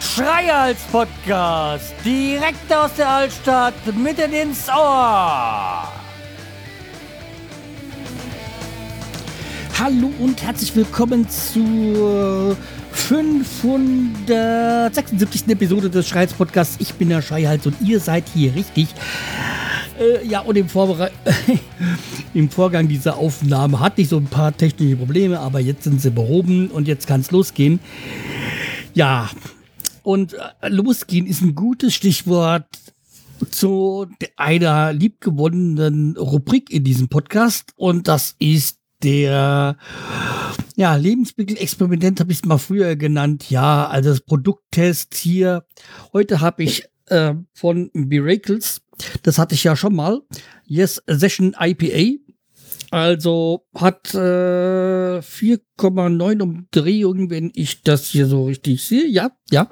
Schreihals Podcast, direkt aus der Altstadt, mitten ins Ohr. Hallo und herzlich willkommen zur 576. Episode des Schreihals Podcasts. Ich bin der Schreihals und ihr seid hier richtig. Äh, ja, und im, Vorbere im Vorgang dieser Aufnahme hatte ich so ein paar technische Probleme, aber jetzt sind sie behoben und jetzt kann es losgehen. Ja, und äh, losgehen ist ein gutes Stichwort zu einer liebgewonnenen Rubrik in diesem Podcast und das ist der ja, Lebensmittelexperiment habe ich es mal früher genannt. Ja, also das Produkttest hier. Heute habe ich äh, von Miracles, das hatte ich ja schon mal, Yes Session IPA. Also hat äh, 4,9 Umdrehungen, wenn ich das hier so richtig sehe. Ja, ja.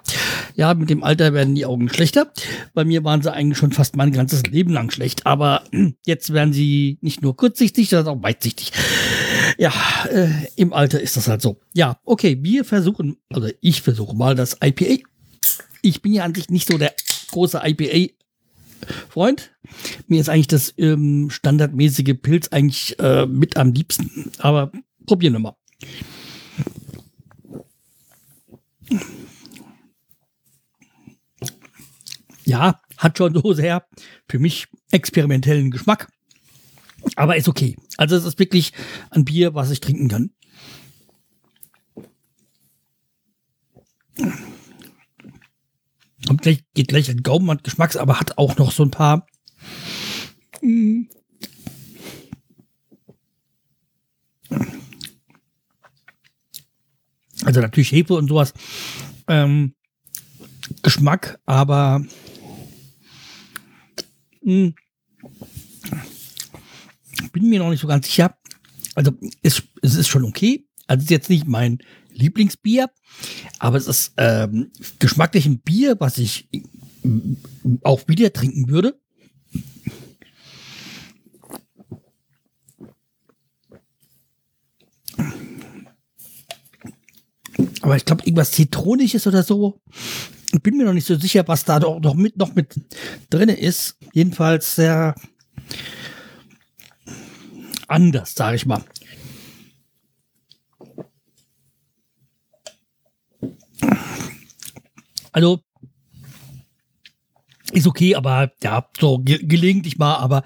Ja, mit dem Alter werden die Augen schlechter. Bei mir waren sie eigentlich schon fast mein ganzes Leben lang schlecht. Aber jetzt werden sie nicht nur kurzsichtig, sondern auch weitsichtig. Ja, äh, im Alter ist das halt so. Ja, okay, wir versuchen, also ich versuche mal das IPA. Ich bin ja an sich nicht so der große IPA Freund. Mir ist eigentlich das ähm, standardmäßige Pilz eigentlich äh, mit am liebsten. Aber probieren wir mal. Ja, hat schon so sehr für mich experimentellen Geschmack. Aber ist okay. Also es ist wirklich ein Bier, was ich trinken kann. Und gleich, geht gleich ein Gaumen an Geschmacks, aber hat auch noch so ein paar. Also natürlich Hefe und sowas. Ähm, Geschmack, aber mh, bin mir noch nicht so ganz sicher. Also es, es ist schon okay. Also ist jetzt nicht mein Lieblingsbier, aber es ist ähm, geschmacklich ein Bier, was ich auch wieder trinken würde. Aber ich glaube, irgendwas Zitronisches oder so. Ich bin mir noch nicht so sicher, was da doch noch mit, noch mit drin ist. Jedenfalls sehr anders, sage ich mal. Also ist okay, aber ja, so ge gelegentlich mal, aber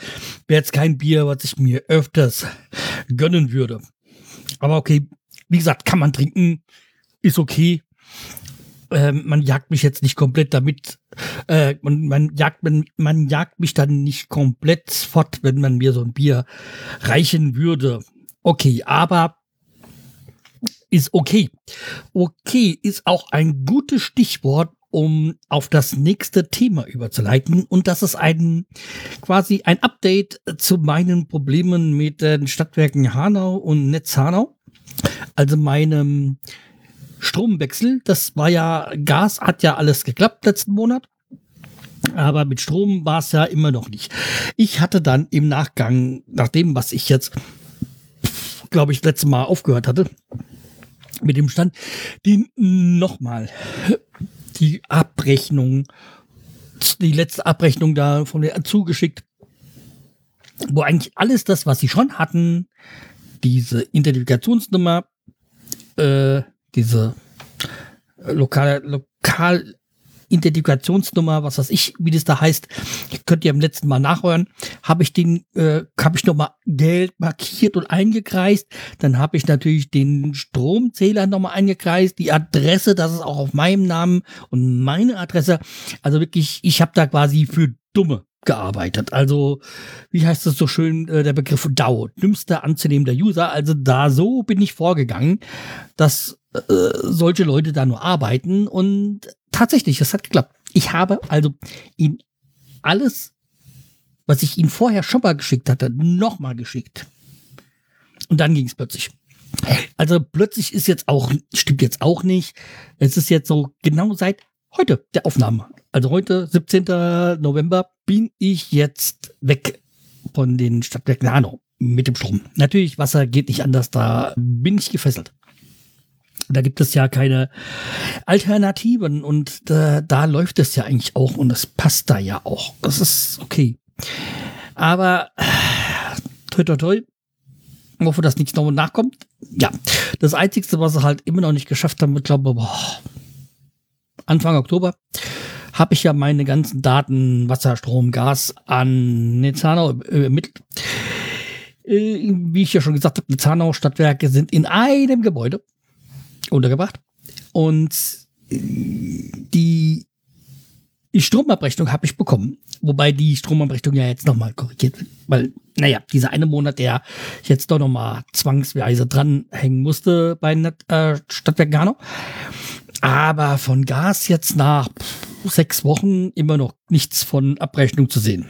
wäre jetzt kein Bier, was ich mir öfters gönnen würde. Aber okay, wie gesagt, kann man trinken, ist okay. Ähm, man jagt mich jetzt nicht komplett damit, äh, man, man, jagt, man, man jagt mich dann nicht komplett fort, wenn man mir so ein Bier reichen würde. Okay, aber ist okay. Okay ist auch ein gutes Stichwort, um auf das nächste Thema überzuleiten. Und das ist ein quasi ein Update zu meinen Problemen mit den Stadtwerken Hanau und Netz Hanau. Also meinem Stromwechsel. Das war ja, Gas hat ja alles geklappt letzten Monat. Aber mit Strom war es ja immer noch nicht. Ich hatte dann im Nachgang, nach dem, was ich jetzt, glaube ich, letztes Mal aufgehört hatte, mit dem Stand, die nochmal die Abrechnung, die letzte Abrechnung da von der zugeschickt, wo eigentlich alles das, was sie schon hatten, diese Identifikationsnummer, äh, diese lokale, lokal Identifikationsnummer, was weiß ich, wie das da heißt, könnt ihr am letzten Mal nachhören, habe ich den, äh, habe ich nochmal Geld markiert und eingekreist. Dann habe ich natürlich den Stromzähler nochmal eingekreist, die Adresse, das ist auch auf meinem Namen und meine Adresse. Also wirklich, ich habe da quasi für Dumme gearbeitet. Also, wie heißt das so schön, äh, der Begriff DAO, dümmster anzunehmender User. Also da so bin ich vorgegangen, dass äh, solche Leute da nur arbeiten und tatsächlich, es hat geklappt. Ich habe also ihm alles, was ich ihm vorher schon mal geschickt hatte, nochmal geschickt. Und dann ging es plötzlich. Also plötzlich ist jetzt auch, stimmt jetzt auch nicht. Es ist jetzt so genau seit heute der Aufnahme. Also heute, 17. November, bin ich jetzt weg von den Stadtwerken Hanau. mit dem Strom. Natürlich, Wasser geht nicht anders, da bin ich gefesselt. Da gibt es ja keine Alternativen und äh, da läuft es ja eigentlich auch und das passt da ja auch. Das ist okay. Aber toi toi toi, ich hoffe, dass nichts noch nachkommt. Ja, das Einzige, was sie halt immer noch nicht geschafft haben, ich glaube, boah, Anfang Oktober habe ich ja meine ganzen Daten, Wasser, Strom, Gas an Nezanau ermittelt. Äh, wie ich ja schon gesagt habe, Nezanau Stadtwerke sind in einem Gebäude untergebracht. Und die Stromabrechnung habe ich bekommen. Wobei die Stromabrechnung ja jetzt nochmal korrigiert wird. Weil, naja, dieser eine Monat, der jetzt doch nochmal zwangsweise dranhängen musste bei äh, Stadtwerk Gano. Aber von Gas jetzt nach sechs Wochen immer noch nichts von Abrechnung zu sehen.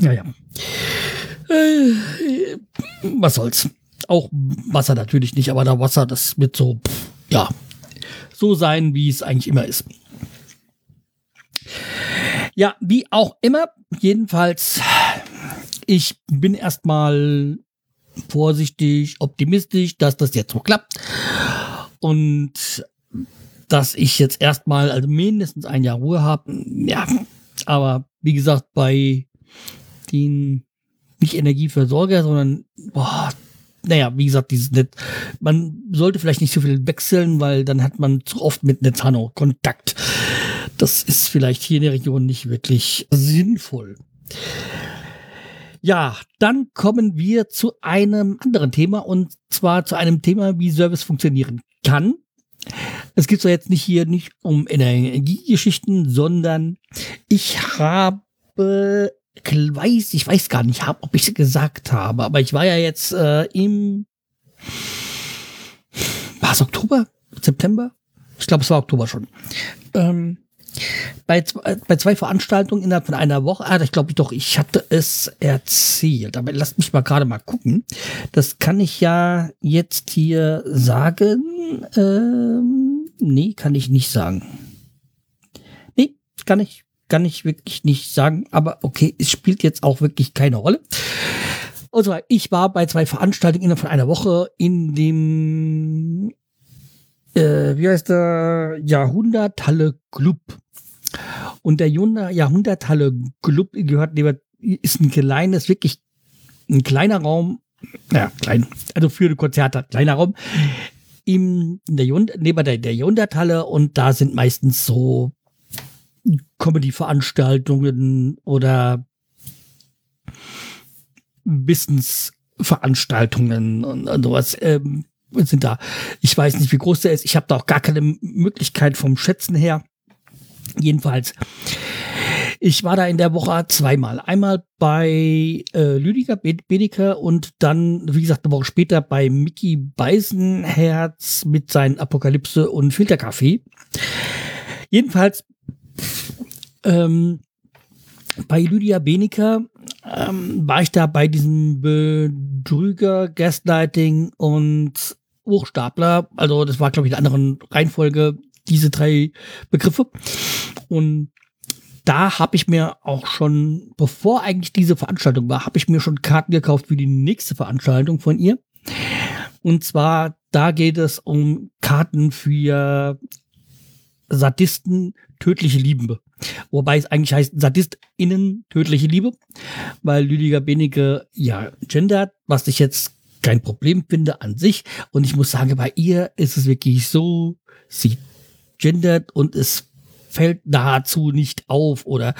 Naja. Äh, was soll's. Auch Wasser natürlich nicht, aber da Wasser, das wird so, ja, so sein, wie es eigentlich immer ist. Ja, wie auch immer, jedenfalls, ich bin erstmal vorsichtig, optimistisch, dass das jetzt so klappt. Und dass ich jetzt erstmal also mindestens ein Jahr Ruhe habe. Ja, aber wie gesagt, bei den nicht Energieversorger, sondern boah, naja, wie gesagt, dieses Netz, man sollte vielleicht nicht so viel wechseln, weil dann hat man zu oft mit Netzhanno Kontakt. Das ist vielleicht hier in der Region nicht wirklich sinnvoll. Ja, dann kommen wir zu einem anderen Thema und zwar zu einem Thema, wie Service funktionieren kann. Es geht so jetzt nicht hier nicht um Energiegeschichten, sondern ich habe weiß, ich weiß gar nicht, ob ich es gesagt habe, aber ich war ja jetzt äh, im war es Oktober? September? Ich glaube, es war Oktober schon. Ähm, bei, bei zwei Veranstaltungen innerhalb von einer Woche, ah, ich glaube doch, ich hatte es erzählt, aber lasst mich mal gerade mal gucken. Das kann ich ja jetzt hier sagen. Ähm, nee, kann ich nicht sagen. Nee, kann ich kann ich wirklich nicht sagen, aber okay, es spielt jetzt auch wirklich keine Rolle. Und zwar, ich war bei zwei Veranstaltungen innerhalb von einer Woche in dem, äh, wie heißt der, Jahrhunderthalle Club. Und der Jahrhunderthalle Club gehört, ist ein kleines, wirklich ein kleiner Raum, ja, klein, also für Konzerte, kleiner Raum, im, in der, neben der, der Jahrhunderthalle und da sind meistens so Comedy-Veranstaltungen oder Wissensveranstaltungen und, sowas ähm, sind da. Ich weiß nicht, wie groß der ist. Ich habe da auch gar keine Möglichkeit vom Schätzen her. Jedenfalls, ich war da in der Woche zweimal. Einmal bei äh, Lüdiger Bedeker und dann, wie gesagt, eine Woche später bei Mickey Beisenherz mit seinen Apokalypse und Filterkaffee. Jedenfalls ähm, bei Lydia Beneker ähm, war ich da bei diesem Betrüger, Gaslighting und Hochstapler. Also das war, glaube ich, in einer anderen Reihenfolge, diese drei Begriffe. Und da habe ich mir auch schon, bevor eigentlich diese Veranstaltung war, habe ich mir schon Karten gekauft für die nächste Veranstaltung von ihr. Und zwar, da geht es um Karten für Sadisten tödliche Liebe. Wobei es eigentlich heißt SadistInnen tödliche Liebe, weil Lüdiger Benige ja gendert, was ich jetzt kein Problem finde an sich. Und ich muss sagen, bei ihr ist es wirklich so, sie gendert und es fällt nahezu nicht auf. Oder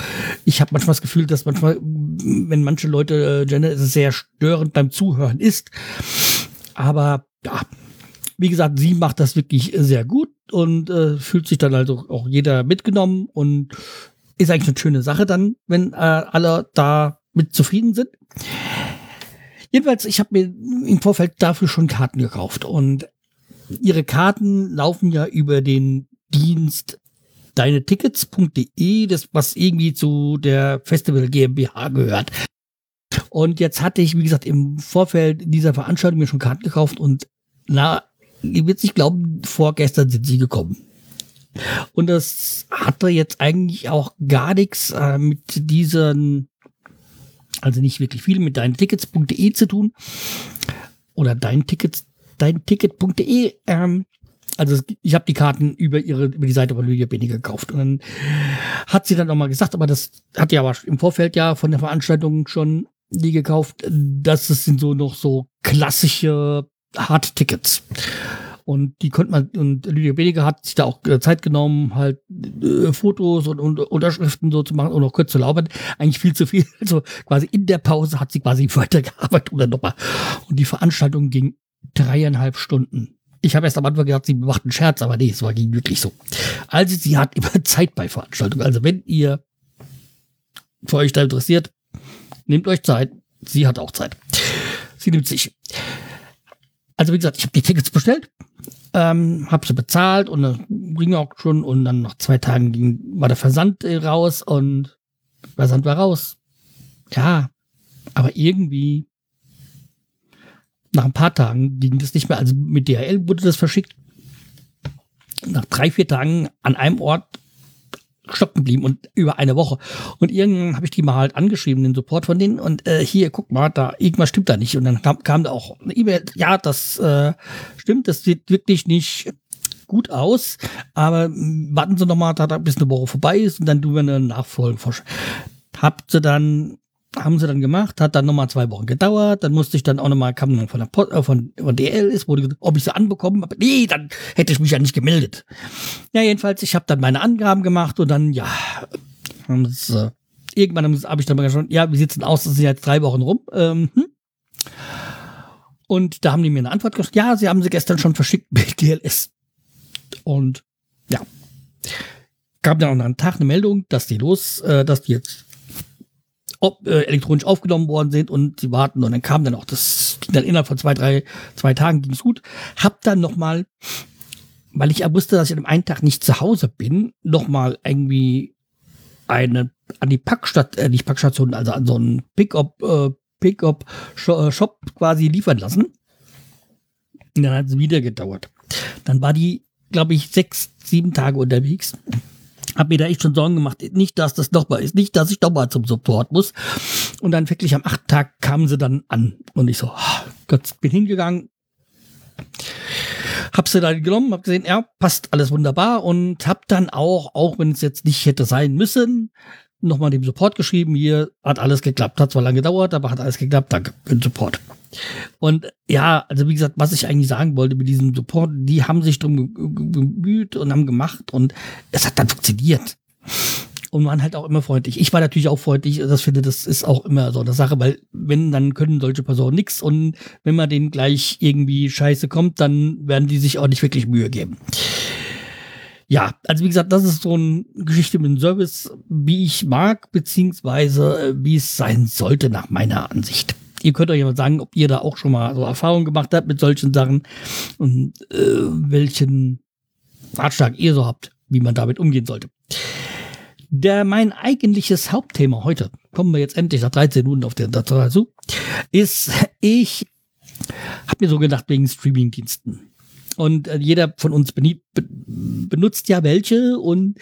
ich habe manchmal das Gefühl, dass manchmal, wenn manche Leute äh, gendern, ist es sehr störend beim Zuhören ist. Aber ja, wie gesagt, sie macht das wirklich sehr gut und äh, fühlt sich dann also auch jeder mitgenommen und ist eigentlich eine schöne Sache dann, wenn äh, alle da mit zufrieden sind. Jedenfalls, ich habe mir im Vorfeld dafür schon Karten gekauft und ihre Karten laufen ja über den Dienst deinetickets.de, das was irgendwie zu der Festival GmbH gehört. Und jetzt hatte ich, wie gesagt, im Vorfeld dieser Veranstaltung mir schon Karten gekauft und na, ihr wird nicht glauben, vorgestern sind sie gekommen. Und das hatte jetzt eigentlich auch gar nichts äh, mit diesen Also nicht wirklich viel mit deintickets.de zu tun. Oder deintickets, deinticket.de. Ähm, also ich habe die Karten über ihre über die Seite von Lydia Benny gekauft und dann hat sie dann nochmal gesagt, aber das hat ja aber im Vorfeld ja von der Veranstaltung schon die gekauft, das sind so noch so klassische Hard-Tickets. Und die konnte man, und Lydia Beniger hat sich da auch äh, Zeit genommen, halt äh, Fotos und, und, Unterschriften so zu machen und noch kurz zu laufen. Eigentlich viel zu viel. Also quasi in der Pause hat sie quasi weitergearbeitet oder nochmal. Und die Veranstaltung ging dreieinhalb Stunden. Ich habe erst am Anfang gedacht, sie macht einen Scherz, aber nee, es war ging wirklich so. Also sie hat immer Zeit bei Veranstaltungen. Also wenn ihr für euch da interessiert, nehmt euch Zeit. Sie hat auch Zeit. Sie nimmt sich. Also wie gesagt, ich habe die Tickets bestellt, ähm, habe sie bezahlt und dann ging auch schon und dann nach zwei Tagen ging, war der Versand äh, raus und Versand war raus. Ja, aber irgendwie nach ein paar Tagen ging das nicht mehr. Also mit DHL wurde das verschickt. Nach drei, vier Tagen an einem Ort stoppen geblieben und über eine Woche. Und irgendwann habe ich die mal halt angeschrieben, den Support von denen. Und äh, hier, guck mal, da irgendwas stimmt da nicht. Und dann kam, kam da auch eine E-Mail, ja, das äh, stimmt, das sieht wirklich nicht gut aus, aber warten Sie noch mal, da bis eine Woche vorbei ist und dann tun wir eine Nachfolge. Habt sie dann haben sie dann gemacht, hat dann nochmal zwei Wochen gedauert, dann musste ich dann auch nochmal, kam dann von der Post, äh, von, von DL ist, wurde gesagt, ob ich sie anbekommen habe. Nee, dann hätte ich mich ja nicht gemeldet. Ja, jedenfalls, ich habe dann meine Angaben gemacht und dann, ja, haben sie, äh, irgendwann habe ich dann mal schon, ja, wie sieht's denn aus, das sind jetzt drei Wochen rum. Ähm, hm? Und da haben die mir eine Antwort gesagt, ja, sie haben sie gestern schon verschickt mit DLS. Und ja, gab dann auch einen Tag eine Meldung, dass die los, äh, dass die jetzt ob, äh, elektronisch aufgenommen worden sind und sie warten und dann kam dann auch das ging dann innerhalb von zwei drei zwei Tagen ging's gut. Hab dann noch mal weil ich ja wusste dass ich an dem einen Tag nicht zu Hause bin noch mal irgendwie eine an die Packstadt äh, nicht Packstation also an so einen Pickup äh, Pickup äh, Shop quasi liefern lassen. Und dann hat es wieder gedauert. Dann war die glaube ich sechs sieben Tage unterwegs hab mir da echt schon Sorgen gemacht, nicht, dass das nochmal ist, nicht, dass ich nochmal zum Support muss. Und dann wirklich am achten Tag kamen sie dann an. Und ich so, oh Gott, bin hingegangen, hab sie dann genommen, hab gesehen, ja, passt alles wunderbar und hab dann auch, auch wenn es jetzt nicht hätte sein müssen, nochmal dem Support geschrieben, hier hat alles geklappt, hat zwar lange gedauert, aber hat alles geklappt, danke für den Support. Und ja, also wie gesagt, was ich eigentlich sagen wollte mit diesem Support, die haben sich drum bemüht und haben gemacht und es hat dann funktioniert. Und waren halt auch immer freundlich. Ich war natürlich auch freundlich. Das finde, das ist auch immer so eine Sache, weil wenn, dann können solche Personen nichts und wenn man denen gleich irgendwie scheiße kommt, dann werden die sich auch nicht wirklich Mühe geben. Ja, also wie gesagt, das ist so eine Geschichte mit dem Service, wie ich mag, beziehungsweise äh, wie es sein sollte nach meiner Ansicht. Ihr könnt euch mal sagen, ob ihr da auch schon mal so Erfahrungen gemacht habt mit solchen Sachen und äh, welchen Ratschlag ihr so habt, wie man damit umgehen sollte. Der mein eigentliches Hauptthema heute, kommen wir jetzt endlich nach 13 Minuten auf der dazu, ist, ich habe mir so gedacht, wegen Streamingdiensten. Und äh, jeder von uns benutzt ja welche und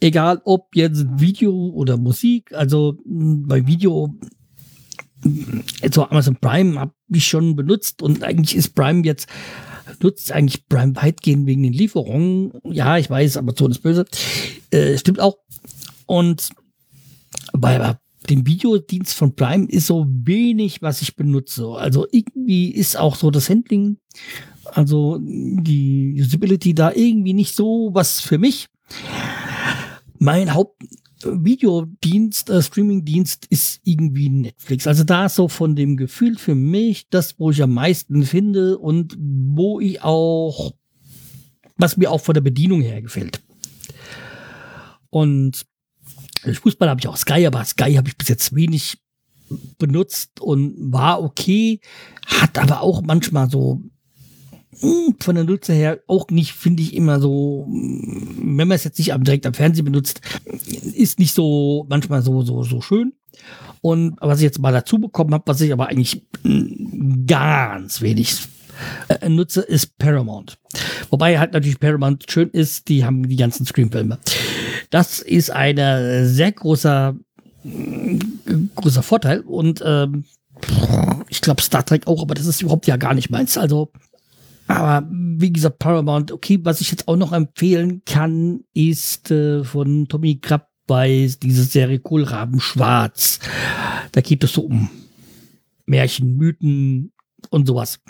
egal ob jetzt Video oder Musik, also bei Video so Amazon Prime habe ich schon benutzt und eigentlich ist Prime jetzt nutzt eigentlich Prime weitgehend wegen den Lieferungen. Ja, ich weiß, Amazon ist böse. Äh, stimmt auch. Und bei dem Videodienst von Prime ist so wenig, was ich benutze. Also irgendwie ist auch so das Handling, also die Usability da irgendwie nicht so was für mich. Mein Haupt Videodienst, äh, Streamingdienst ist irgendwie Netflix. Also da ist so von dem Gefühl für mich das, wo ich am meisten finde und wo ich auch, was mir auch von der Bedienung her gefällt. Und Fußball habe ich auch Sky, aber Sky habe ich bis jetzt wenig benutzt und war okay, hat aber auch manchmal so von der Nutzer her auch nicht, finde ich immer so, wenn man es jetzt nicht direkt am Fernsehen benutzt, ist nicht so manchmal so, so, so schön. Und was ich jetzt mal dazu bekommen habe, was ich aber eigentlich hm, ganz wenig äh, nutze, ist Paramount. Wobei halt natürlich Paramount schön ist, die haben die ganzen Screenfilme. Das ist ein sehr großer großer Vorteil. Und ähm, ich glaube Star Trek auch, aber das ist überhaupt ja gar nicht meins. Also, aber wie gesagt, Paramount, okay, was ich jetzt auch noch empfehlen kann, ist äh, von Tommy Krapp bei diese Serie Kohlraben Schwarz. Da geht es so um Märchen, Mythen und sowas.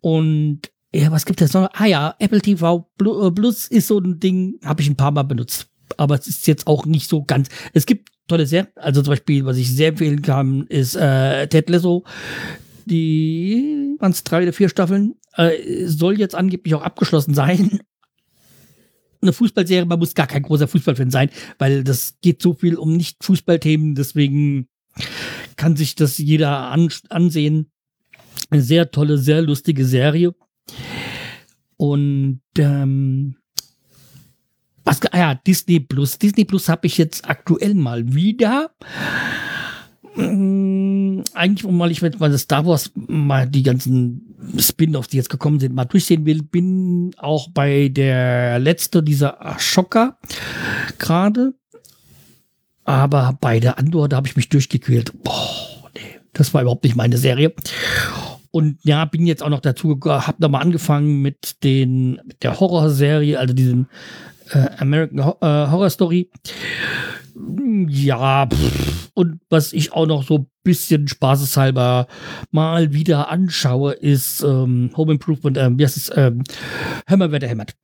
Und ja, was gibt es noch? Ah ja, Apple TV äh, Plus ist so ein Ding, habe ich ein paar Mal benutzt. Aber es ist jetzt auch nicht so ganz. Es gibt tolle Serien, also zum Beispiel, was ich sehr empfehlen kann, ist äh, Ted Lasso. Die waren es drei oder vier Staffeln. Äh, soll jetzt angeblich auch abgeschlossen sein. Eine Fußballserie, man muss gar kein großer Fußballfan sein, weil das geht so viel um Nicht-Fußballthemen, deswegen kann sich das jeder an, ansehen. Eine sehr tolle, sehr lustige Serie. Und ähm, was, ah ja, Disney Plus. Disney Plus habe ich jetzt aktuell mal wieder. Hm, eigentlich, weil ich mit meiner Star Wars mal die ganzen Spin-offs, die jetzt gekommen sind, mal durchsehen will, bin auch bei der letzte dieser Schocker gerade. Aber bei der Andor, da habe ich mich durchgequält. Boah, nee, das war überhaupt nicht meine Serie. Und ja, bin jetzt auch noch dazu, habe nochmal angefangen mit den mit der Horrorserie, also diesem äh, American äh, Horror Story. Ja, pff. Und was ich auch noch so ein bisschen spaßeshalber mal wieder anschaue, ist ähm, Home Improvement, ähm, wie heißt es, ähm, Hammer, wer der hämmert.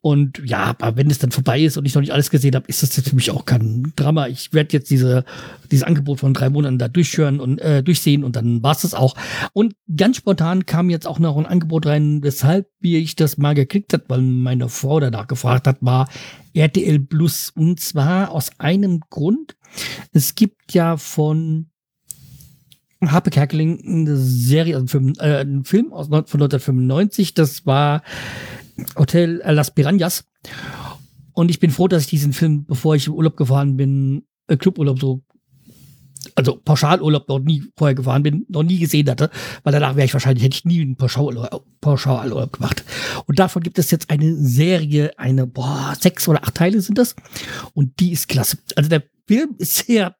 Und ja, aber wenn es dann vorbei ist und ich noch nicht alles gesehen habe, ist das jetzt für mich auch kein Drama. Ich werde jetzt diese, dieses Angebot von drei Monaten da durchhören und äh, durchsehen und dann war es das auch. Und ganz spontan kam jetzt auch noch ein Angebot rein, weshalb wie ich das mal geklickt hat, weil meine Frau danach gefragt hat, war RTL Plus. Und zwar aus einem Grund. Es gibt ja von Harpe Kerkeling eine Serie, also Film, äh, ein Film aus, von 1995, das war Hotel Las Piranhas. Und ich bin froh, dass ich diesen Film, bevor ich im Urlaub gefahren bin, äh, Cluburlaub so, also Pauschalurlaub noch nie vorher gefahren bin, noch nie gesehen hatte, weil danach wäre ich wahrscheinlich, hätte ich nie einen Pauschalurlaub, Pauschalurlaub gemacht. Und davon gibt es jetzt eine Serie, eine, boah, sechs oder acht Teile sind das. Und die ist klasse. Also der Film ist sehr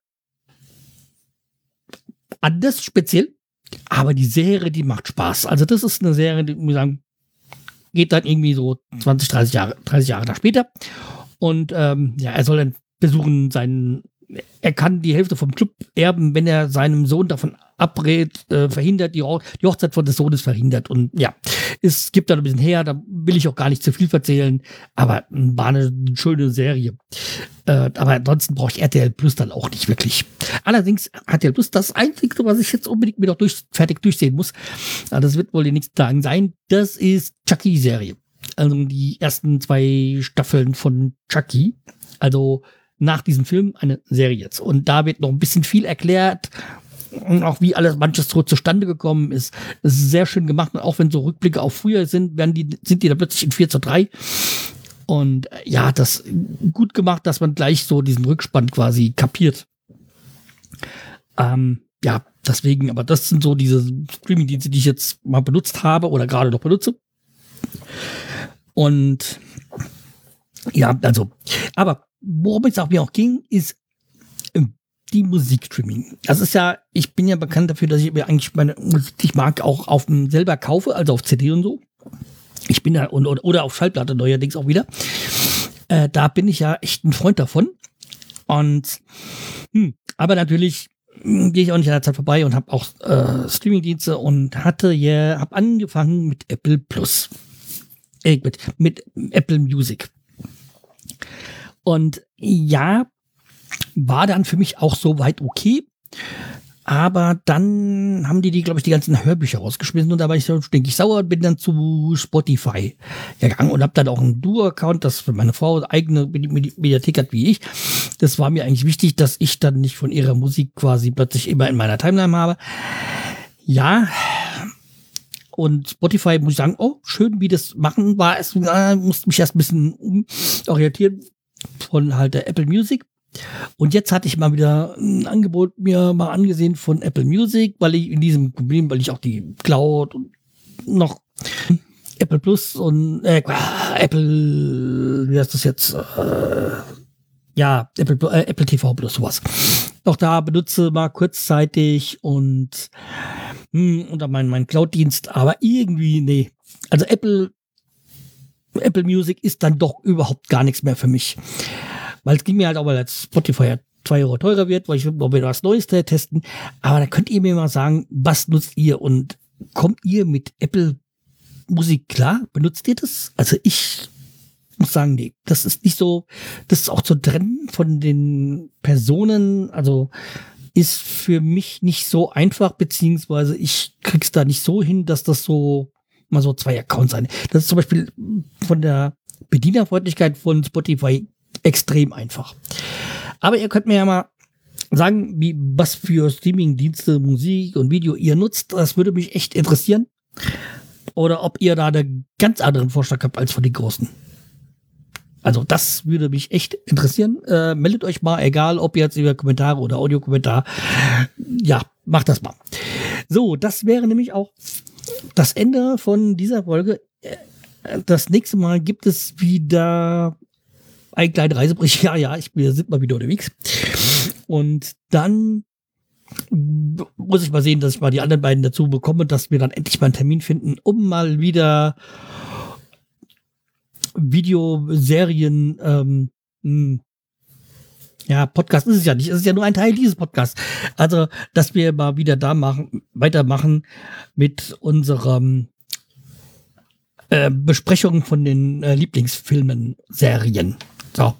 anders, speziell. Aber die Serie, die macht Spaß. Also das ist eine Serie, die, muss ich sagen, geht dann irgendwie so 20, 30 Jahre, 30 Jahre nach später. Und ähm, ja, er soll dann versuchen, seinen, er kann die Hälfte vom Club erben, wenn er seinem Sohn davon abrät, äh, verhindert, die, die Hochzeit von des Sohnes verhindert. Und ja, es gibt da ein bisschen her, da will ich auch gar nicht zu viel erzählen, aber war eine schöne Serie. Äh, aber ansonsten brauche ich RTL Plus dann auch nicht wirklich. Allerdings RTL Plus das Einzige, was ich jetzt unbedingt mir noch durch, fertig durchsehen muss, das wird wohl in den nächsten Tagen sein, das ist Chucky-Serie. Also die ersten zwei Staffeln von Chucky. Also nach diesem Film eine Serie jetzt. Und da wird noch ein bisschen viel erklärt, und auch wie alles manches so zustande gekommen ist. Es ist sehr schön gemacht und auch wenn so Rückblicke auf früher sind, werden die, sind die da plötzlich in 4 zu 3. Und äh, ja, das gut gemacht, dass man gleich so diesen Rückspann quasi kapiert. Ähm, ja, deswegen, aber das sind so diese Streaming-Dienste, die ich jetzt mal benutzt habe oder gerade noch benutze. Und ja, also, aber worum es auch mir auch ging, ist die Musikstreaming. Das ist ja, ich bin ja bekannt dafür, dass ich mir eigentlich meine Musik, die ich mag, auch auf dem selber kaufe, also auf CD und so. Ich bin da, oder, oder auf Schallplatte neuerdings auch wieder. Äh, da bin ich ja echt ein Freund davon. Und, hm, aber natürlich hm, gehe ich auch nicht an der Zeit vorbei und habe auch äh, Streamingdienste und hatte ja, habe angefangen mit Apple Plus. Äh, mit, mit Apple Music. Und ja, war dann für mich auch soweit okay. Aber dann haben die, die glaube ich, die ganzen Hörbücher rausgeschmissen und da war ich so stinkig sauer und bin dann zu Spotify gegangen und habe dann auch einen Duo-Account, das für meine Frau eigene Mediathek hat wie ich. Das war mir eigentlich wichtig, dass ich dann nicht von ihrer Musik quasi plötzlich immer in meiner Timeline habe. Ja, und Spotify muss ich sagen, oh, schön, wie das machen war. Es äh, musste mich erst ein bisschen orientieren von halt der Apple Music. Und jetzt hatte ich mal wieder ein Angebot mir mal angesehen von Apple Music, weil ich in diesem Problem, weil ich auch die Cloud und noch Apple Plus und äh, Apple, wie heißt das jetzt? Äh, ja, Apple, äh, Apple TV oder sowas. Auch da benutze mal kurzzeitig und hm, unter meinen mein Cloud-Dienst, aber irgendwie, nee. Also Apple, Apple Music ist dann doch überhaupt gar nichts mehr für mich. Weil es ging mir halt auch, weil als Spotify zwei Euro teurer wird, weil ich will mal wieder was Neues testen. Aber da könnt ihr mir mal sagen, was nutzt ihr und kommt ihr mit Apple Musik klar? Benutzt ihr das? Also ich muss sagen, nee, das ist nicht so, das ist auch zu trennen von den Personen, also ist für mich nicht so einfach, beziehungsweise ich krieg's da nicht so hin, dass das so mal so zwei Accounts sein. Das ist zum Beispiel von der Bedienerfreundlichkeit von Spotify extrem einfach. Aber ihr könnt mir ja mal sagen, wie, was für Streaming-Dienste, Musik und Video ihr nutzt. Das würde mich echt interessieren. Oder ob ihr da einen ganz anderen Vorschlag habt als von den Großen. Also das würde mich echt interessieren. Äh, meldet euch mal, egal ob jetzt über Kommentare oder Audiokommentar. Ja, macht das mal. So, das wäre nämlich auch das Ende von dieser Folge. Äh, das nächste Mal gibt es wieder ein kleiner Reisebericht. Ja, ja, ich, wir sind mal wieder unterwegs. Und dann muss ich mal sehen, dass ich mal die anderen beiden dazu bekomme, dass wir dann endlich mal einen Termin finden, um mal wieder Videoserien, ähm, hm, ja, Podcast ist es ja nicht, es ist ja nur ein Teil dieses Podcasts. Also, dass wir mal wieder da machen, weitermachen mit unserem äh, Besprechung von den äh, Lieblingsfilmen, Serien. So.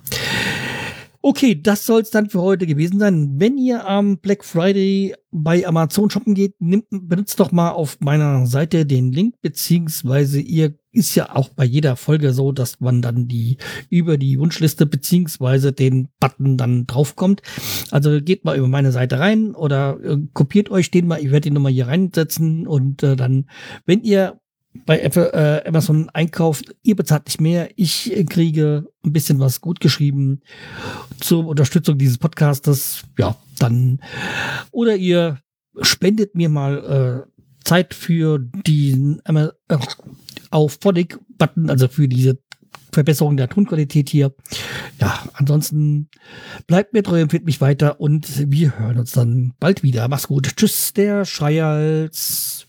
Okay, das soll es dann für heute gewesen sein. Wenn ihr am Black Friday bei Amazon shoppen geht, nimmt, benutzt doch mal auf meiner Seite den Link, beziehungsweise ihr ist ja auch bei jeder Folge so, dass man dann die über die Wunschliste beziehungsweise den Button dann draufkommt. Also geht mal über meine Seite rein oder äh, kopiert euch den mal. Ich werde den nochmal hier reinsetzen und äh, dann, wenn ihr bei Apple, äh, Amazon einkauft, ihr bezahlt nicht mehr, ich kriege ein bisschen was gut geschrieben zur Unterstützung dieses Podcastes, ja, dann, oder ihr spendet mir mal äh, Zeit für den äh, auf Phonic-Button, also für diese Verbesserung der Tonqualität hier. Ja, ansonsten bleibt mir treu, empfiehlt mich weiter und wir hören uns dann bald wieder. Mach's gut. Tschüss, der Schreihals.